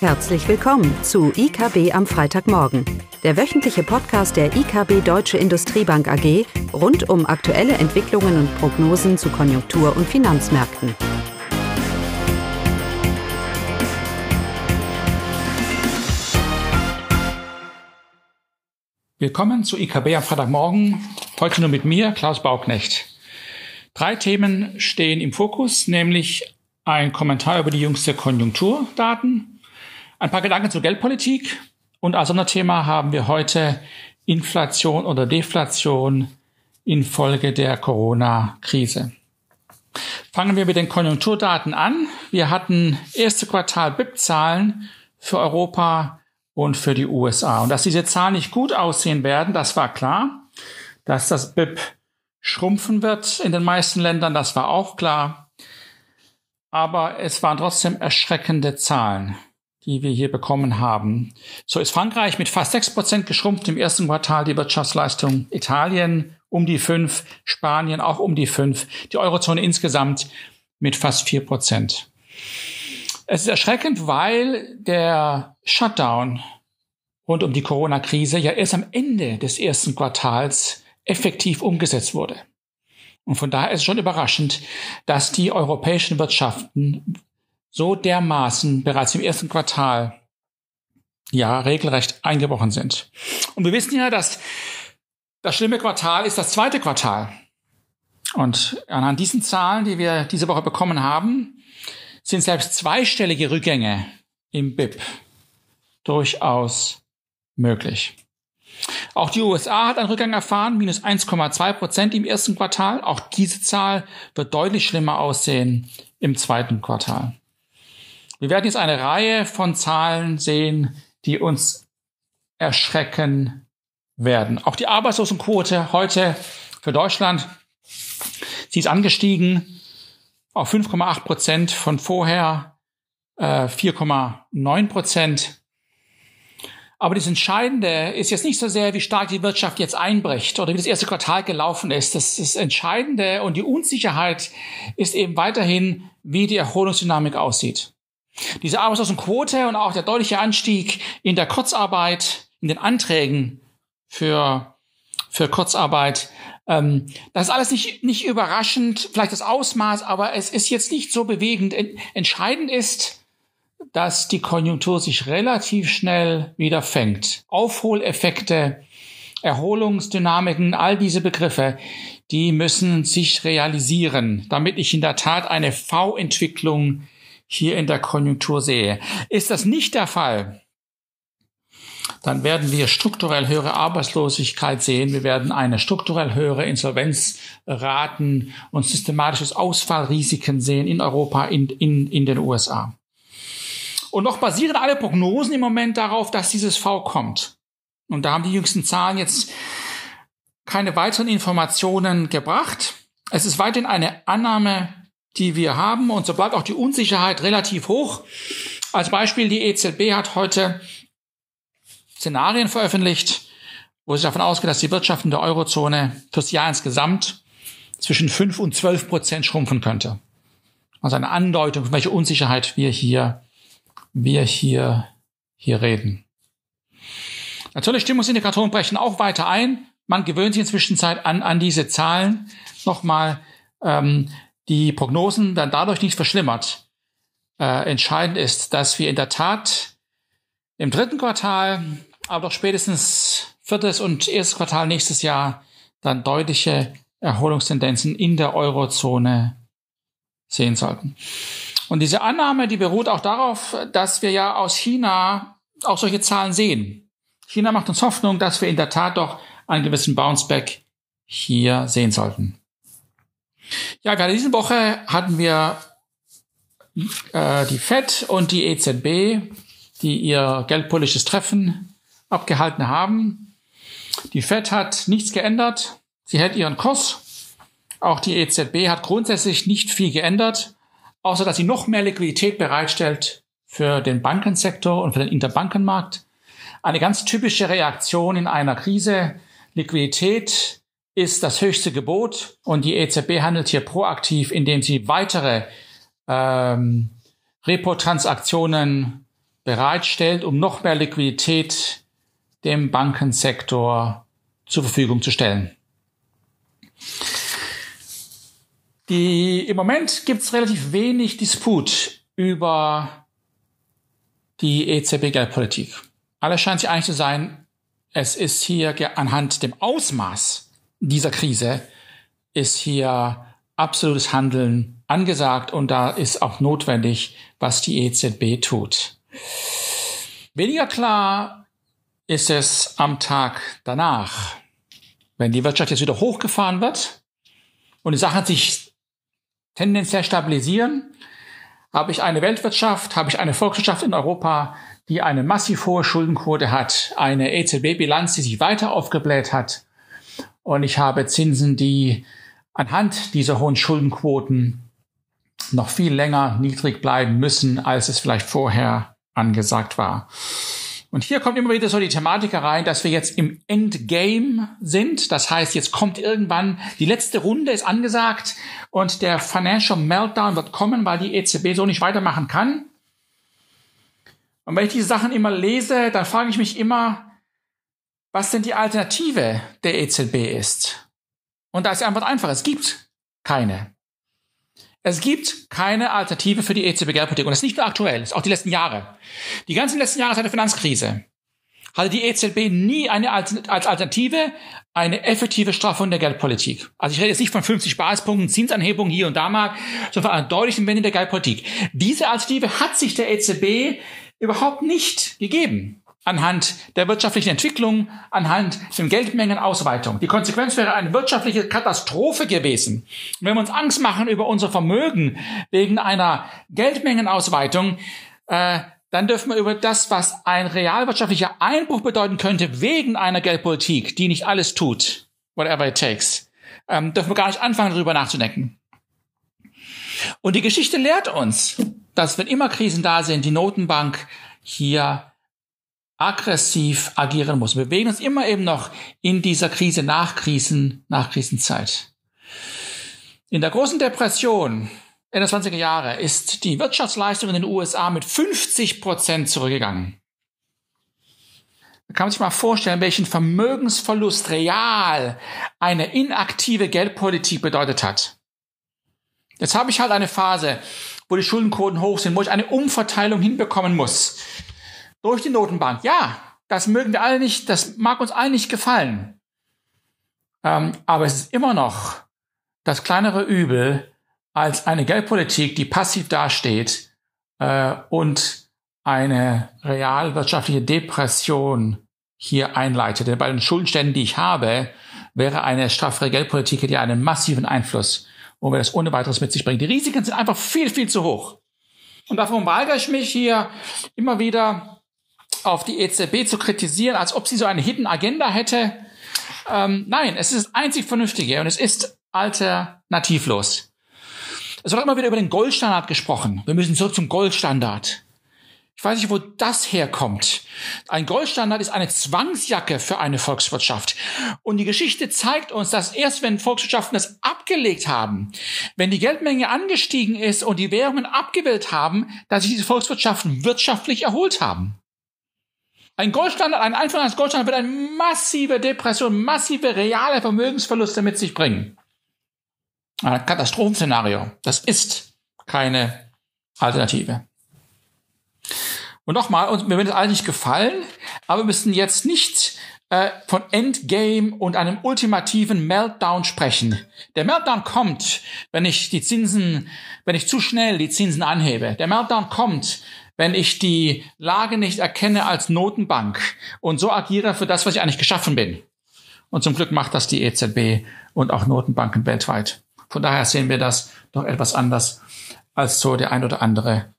Herzlich willkommen zu IKB am Freitagmorgen, der wöchentliche Podcast der IKB Deutsche Industriebank AG rund um aktuelle Entwicklungen und Prognosen zu Konjunktur- und Finanzmärkten. Willkommen zu IKB am Freitagmorgen. Heute nur mit mir, Klaus Bauknecht. Drei Themen stehen im Fokus, nämlich ein Kommentar über die jüngste Konjunkturdaten, ein paar Gedanken zur Geldpolitik und als Sonderthema haben wir heute Inflation oder Deflation infolge der Corona-Krise. Fangen wir mit den Konjunkturdaten an. Wir hatten erste Quartal BIP-Zahlen für Europa und für die USA. Und dass diese Zahlen nicht gut aussehen werden, das war klar. Dass das BIP schrumpfen wird in den meisten Ländern, das war auch klar. Aber es waren trotzdem erschreckende Zahlen die wir hier bekommen haben. So ist Frankreich mit fast sechs Prozent geschrumpft im ersten Quartal die Wirtschaftsleistung, Italien um die fünf, Spanien auch um die fünf, die Eurozone insgesamt mit fast vier Prozent. Es ist erschreckend, weil der Shutdown rund um die Corona-Krise ja erst am Ende des ersten Quartals effektiv umgesetzt wurde. Und von daher ist es schon überraschend, dass die europäischen Wirtschaften so dermaßen bereits im ersten Quartal ja regelrecht eingebrochen sind. Und wir wissen ja, dass das schlimme Quartal ist das zweite Quartal. Und anhand diesen Zahlen, die wir diese Woche bekommen haben, sind selbst zweistellige Rückgänge im BIP durchaus möglich. Auch die USA hat einen Rückgang erfahren, minus 1,2 Prozent im ersten Quartal. Auch diese Zahl wird deutlich schlimmer aussehen im zweiten Quartal. Wir werden jetzt eine Reihe von Zahlen sehen, die uns erschrecken werden. Auch die Arbeitslosenquote heute für Deutschland, sie ist angestiegen auf 5,8 Prozent von vorher äh, 4,9 Prozent. Aber das Entscheidende ist jetzt nicht so sehr, wie stark die Wirtschaft jetzt einbricht oder wie das erste Quartal gelaufen ist. Das, das Entscheidende und die Unsicherheit ist eben weiterhin, wie die Erholungsdynamik aussieht. Diese Arbeitslosenquote und auch der deutliche Anstieg in der Kurzarbeit, in den Anträgen für, für Kurzarbeit, ähm, das ist alles nicht, nicht überraschend, vielleicht das Ausmaß, aber es ist jetzt nicht so bewegend. Entscheidend ist, dass die Konjunktur sich relativ schnell wieder fängt. Aufholeffekte, Erholungsdynamiken, all diese Begriffe, die müssen sich realisieren, damit ich in der Tat eine V-Entwicklung hier in der Konjunktur sehe. Ist das nicht der Fall, dann werden wir strukturell höhere Arbeitslosigkeit sehen. Wir werden eine strukturell höhere Insolvenzraten und systematisches Ausfallrisiken sehen in Europa, in, in, in den USA. Und noch basieren alle Prognosen im Moment darauf, dass dieses V kommt. Und da haben die jüngsten Zahlen jetzt keine weiteren Informationen gebracht. Es ist weiterhin eine Annahme die wir haben. Und so bleibt auch die Unsicherheit relativ hoch. Als Beispiel, die EZB hat heute Szenarien veröffentlicht, wo sich davon ausgeht, dass die Wirtschaft in der Eurozone fürs Jahr insgesamt zwischen 5 und 12 Prozent schrumpfen könnte. Also eine Andeutung, von welcher Unsicherheit wir hier, wir hier, hier reden. Natürlich, Stimmungsindikatoren brechen auch weiter ein. Man gewöhnt sich inzwischen Zeit an, an diese Zahlen. Nochmal, ähm, die Prognosen werden dadurch nicht verschlimmert. Äh, entscheidend ist, dass wir in der Tat im dritten Quartal, aber doch spätestens viertes und erstes Quartal nächstes Jahr dann deutliche Erholungstendenzen in der Eurozone sehen sollten. Und diese Annahme, die beruht auch darauf, dass wir ja aus China auch solche Zahlen sehen. China macht uns Hoffnung, dass wir in der Tat doch einen gewissen Bounceback hier sehen sollten. Ja, gerade diese Woche hatten wir äh, die FED und die EZB, die ihr geldpolitisches Treffen abgehalten haben. Die FED hat nichts geändert. Sie hält ihren Kurs. Auch die EZB hat grundsätzlich nicht viel geändert, außer dass sie noch mehr Liquidität bereitstellt für den Bankensektor und für den Interbankenmarkt. Eine ganz typische Reaktion in einer Krise. Liquidität ist das höchste Gebot und die EZB handelt hier proaktiv, indem sie weitere ähm, Repo-Transaktionen bereitstellt, um noch mehr Liquidität dem Bankensektor zur Verfügung zu stellen. Die, Im Moment gibt es relativ wenig Disput über die EZB-Geldpolitik. Alles scheint sich einig zu sein, es ist hier anhand dem Ausmaß dieser Krise ist hier absolutes Handeln angesagt und da ist auch notwendig, was die EZB tut. Weniger klar ist es am Tag danach, wenn die Wirtschaft jetzt wieder hochgefahren wird und die Sachen sich tendenziell stabilisieren, habe ich eine Weltwirtschaft, habe ich eine Volkswirtschaft in Europa, die eine massiv hohe Schuldenquote hat, eine EZB-Bilanz, die sich weiter aufgebläht hat und ich habe Zinsen, die anhand dieser hohen Schuldenquoten noch viel länger niedrig bleiben müssen, als es vielleicht vorher angesagt war. Und hier kommt immer wieder so die Thematik rein, dass wir jetzt im Endgame sind. Das heißt, jetzt kommt irgendwann die letzte Runde ist angesagt und der Financial Meltdown wird kommen, weil die EZB so nicht weitermachen kann. Und wenn ich diese Sachen immer lese, dann frage ich mich immer, was denn die Alternative der EZB ist. Und da ist die Antwort einfach, es gibt keine. Es gibt keine Alternative für die EZB-Geldpolitik. Und das ist nicht nur aktuell, das ist auch die letzten Jahre. Die ganzen letzten Jahre seit der Finanzkrise hatte die EZB nie eine als Alternative eine effektive Straffung der Geldpolitik. Also ich rede jetzt nicht von 50 Basispunkten, Zinsanhebungen hier und da mal, sondern von einer deutlichen Wende der Geldpolitik. Diese Alternative hat sich der EZB überhaupt nicht gegeben anhand der wirtschaftlichen Entwicklung, anhand der Geldmengenausweitung. Die Konsequenz wäre eine wirtschaftliche Katastrophe gewesen. wenn wir uns Angst machen über unser Vermögen wegen einer Geldmengenausweitung, äh, dann dürfen wir über das, was ein realwirtschaftlicher Einbruch bedeuten könnte, wegen einer Geldpolitik, die nicht alles tut, whatever it takes, ähm, dürfen wir gar nicht anfangen, darüber nachzudenken. Und die Geschichte lehrt uns, dass wenn immer Krisen da sind, die Notenbank hier aggressiv agieren muss. Wir bewegen uns immer eben noch in dieser Krise nach Krisen, nach Krisenzeit. In der großen Depression Ende 20er Jahre ist die Wirtschaftsleistung in den USA mit 50 Prozent zurückgegangen. Da kann man sich mal vorstellen, welchen Vermögensverlust real eine inaktive Geldpolitik bedeutet hat. Jetzt habe ich halt eine Phase, wo die Schuldenquoten hoch sind, wo ich eine Umverteilung hinbekommen muss durch die Notenbank. Ja, das mögen wir alle nicht, das mag uns allen nicht gefallen. Ähm, aber es ist immer noch das kleinere Übel als eine Geldpolitik, die passiv dasteht äh, und eine realwirtschaftliche Depression hier einleitet. Denn bei den Schuldenständen, die ich habe, wäre eine straffere Geldpolitik, die einen massiven Einfluss, wo wir das ohne weiteres mit sich bringen. Die Risiken sind einfach viel, viel zu hoch. Und davon weigere ich mich hier immer wieder auf die EZB zu kritisieren, als ob sie so eine Hidden Agenda hätte. Ähm, nein, es ist das einzig Vernünftige und es ist alternativlos. Es wird immer wieder über den Goldstandard gesprochen. Wir müssen zurück zum Goldstandard. Ich weiß nicht, wo das herkommt. Ein Goldstandard ist eine Zwangsjacke für eine Volkswirtschaft. Und die Geschichte zeigt uns, dass erst wenn Volkswirtschaften das abgelegt haben, wenn die Geldmenge angestiegen ist und die Währungen abgewählt haben, dass sich diese Volkswirtschaften wirtschaftlich erholt haben. Ein Goldstandard, ein Einfuhr eines Goldstandards wird eine massive Depression, massive reale Vermögensverluste mit sich bringen. Ein Katastrophenszenario. Das ist keine Alternative. Und nochmal, uns, mir wird es alles nicht gefallen, aber wir müssen jetzt nicht äh, von Endgame und einem ultimativen Meltdown sprechen. Der Meltdown kommt, wenn ich die Zinsen, wenn ich zu schnell die Zinsen anhebe. Der Meltdown kommt, wenn ich die Lage nicht erkenne als Notenbank und so agiere für das, was ich eigentlich geschaffen bin. Und zum Glück macht das die EZB und auch Notenbanken weltweit. Von daher sehen wir das doch etwas anders als so der ein oder andere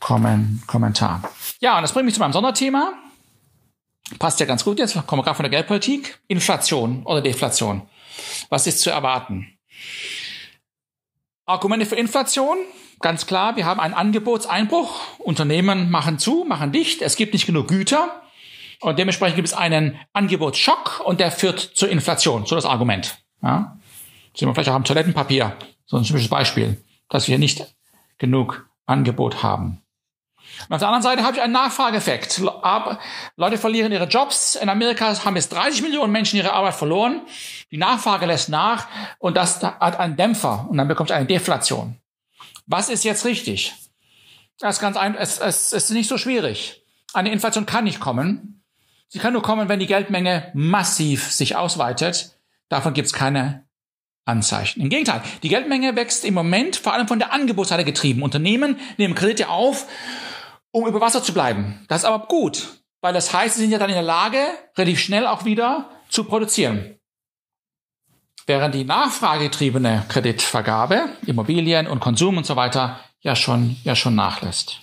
Kommentar. Ja, und das bringt mich zu meinem Sonderthema. Passt ja ganz gut jetzt, kommen wir gerade von der Geldpolitik. Inflation oder Deflation. Was ist zu erwarten? Argumente für Inflation ganz klar, wir haben einen Angebotseinbruch. Unternehmen machen zu, machen dicht. Es gibt nicht genug Güter. Und dementsprechend gibt es einen Angebotsschock und der führt zur Inflation. So das Argument. Ja? Sehen wir vielleicht auch am Toilettenpapier. So ein typisches Beispiel, dass wir nicht genug Angebot haben. Und auf der anderen Seite habe ich einen Nachfrageeffekt. Leute verlieren ihre Jobs. In Amerika haben jetzt 30 Millionen Menschen ihre Arbeit verloren. Die Nachfrage lässt nach und das hat einen Dämpfer und dann bekommt es eine Deflation. Was ist jetzt richtig? Das ist ganz ein, es, es, es ist nicht so schwierig. Eine Inflation kann nicht kommen. Sie kann nur kommen, wenn die Geldmenge massiv sich ausweitet. Davon gibt es keine Anzeichen. Im Gegenteil, die Geldmenge wächst im Moment vor allem von der Angebotsseite getrieben. Unternehmen nehmen Kredite auf, um über Wasser zu bleiben. Das ist aber gut, weil das heißt, sie sind ja dann in der Lage, relativ schnell auch wieder zu produzieren. Während die nachfragegetriebene Kreditvergabe, Immobilien und Konsum und so weiter, ja schon, ja schon nachlässt.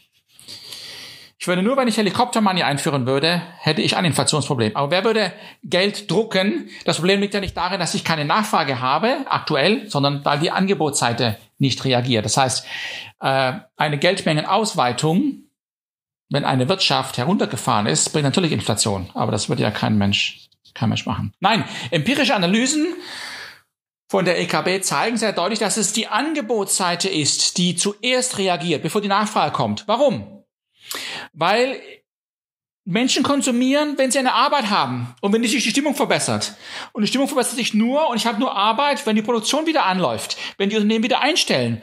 Ich würde nur, wenn ich Helikoptermoney einführen würde, hätte ich ein Inflationsproblem. Aber wer würde Geld drucken? Das Problem liegt ja nicht darin, dass ich keine Nachfrage habe, aktuell, sondern weil die Angebotsseite nicht reagiert. Das heißt, äh, eine Geldmengenausweitung, wenn eine Wirtschaft heruntergefahren ist, bringt natürlich Inflation. Aber das würde ja kein Mensch, kein Mensch machen. Nein, empirische Analysen von der EKB zeigen sehr deutlich, dass es die Angebotsseite ist, die zuerst reagiert, bevor die Nachfrage kommt. Warum? Weil Menschen konsumieren, wenn sie eine Arbeit haben und wenn sich die Stimmung verbessert. Und die Stimmung verbessert sich nur und ich habe nur Arbeit, wenn die Produktion wieder anläuft, wenn die Unternehmen wieder einstellen.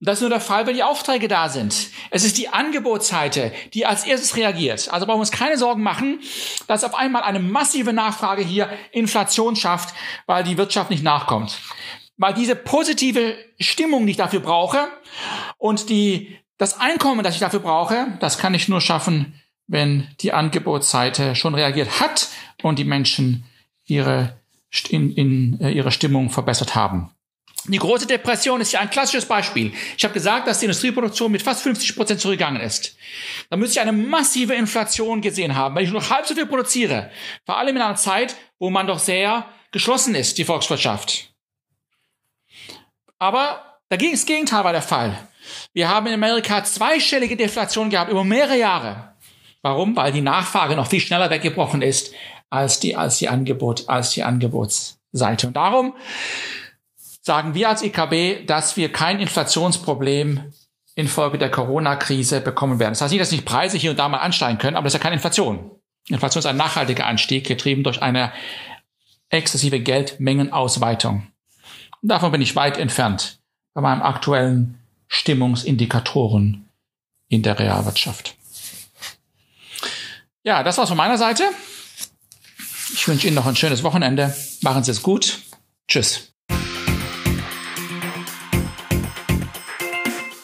Das ist nur der Fall, wenn die Aufträge da sind. Es ist die Angebotsseite, die als erstes reagiert. Also brauchen wir uns keine Sorgen machen, dass auf einmal eine massive Nachfrage hier Inflation schafft, weil die Wirtschaft nicht nachkommt. Weil diese positive Stimmung, die ich dafür brauche und die das Einkommen, das ich dafür brauche, das kann ich nur schaffen, wenn die Angebotsseite schon reagiert hat und die Menschen ihre, in, in, äh, ihre Stimmung verbessert haben. Die große Depression ist ja ein klassisches Beispiel. Ich habe gesagt, dass die Industrieproduktion mit fast 50 Prozent zurückgegangen ist. Da müsste ich eine massive Inflation gesehen haben, wenn ich nur halb so viel produziere. Vor allem in einer Zeit, wo man doch sehr geschlossen ist, die Volkswirtschaft. Aber dagegen das Gegenteil war der Fall. Wir haben in Amerika zweistellige Deflation gehabt über mehrere Jahre. Warum? Weil die Nachfrage noch viel schneller weggebrochen ist als die, als die Angebot, als die Angebotsseite. Und darum sagen wir als EKB, dass wir kein Inflationsproblem infolge der Corona-Krise bekommen werden. Das heißt nicht, dass nicht Preise hier und da mal ansteigen können, aber das ist ja keine Inflation. Inflation ist ein nachhaltiger Anstieg, getrieben durch eine exzessive Geldmengenausweitung. Davon bin ich weit entfernt bei meinem aktuellen Stimmungsindikatoren in der Realwirtschaft. Ja, das war's von meiner Seite. Ich wünsche Ihnen noch ein schönes Wochenende. Machen Sie es gut. Tschüss.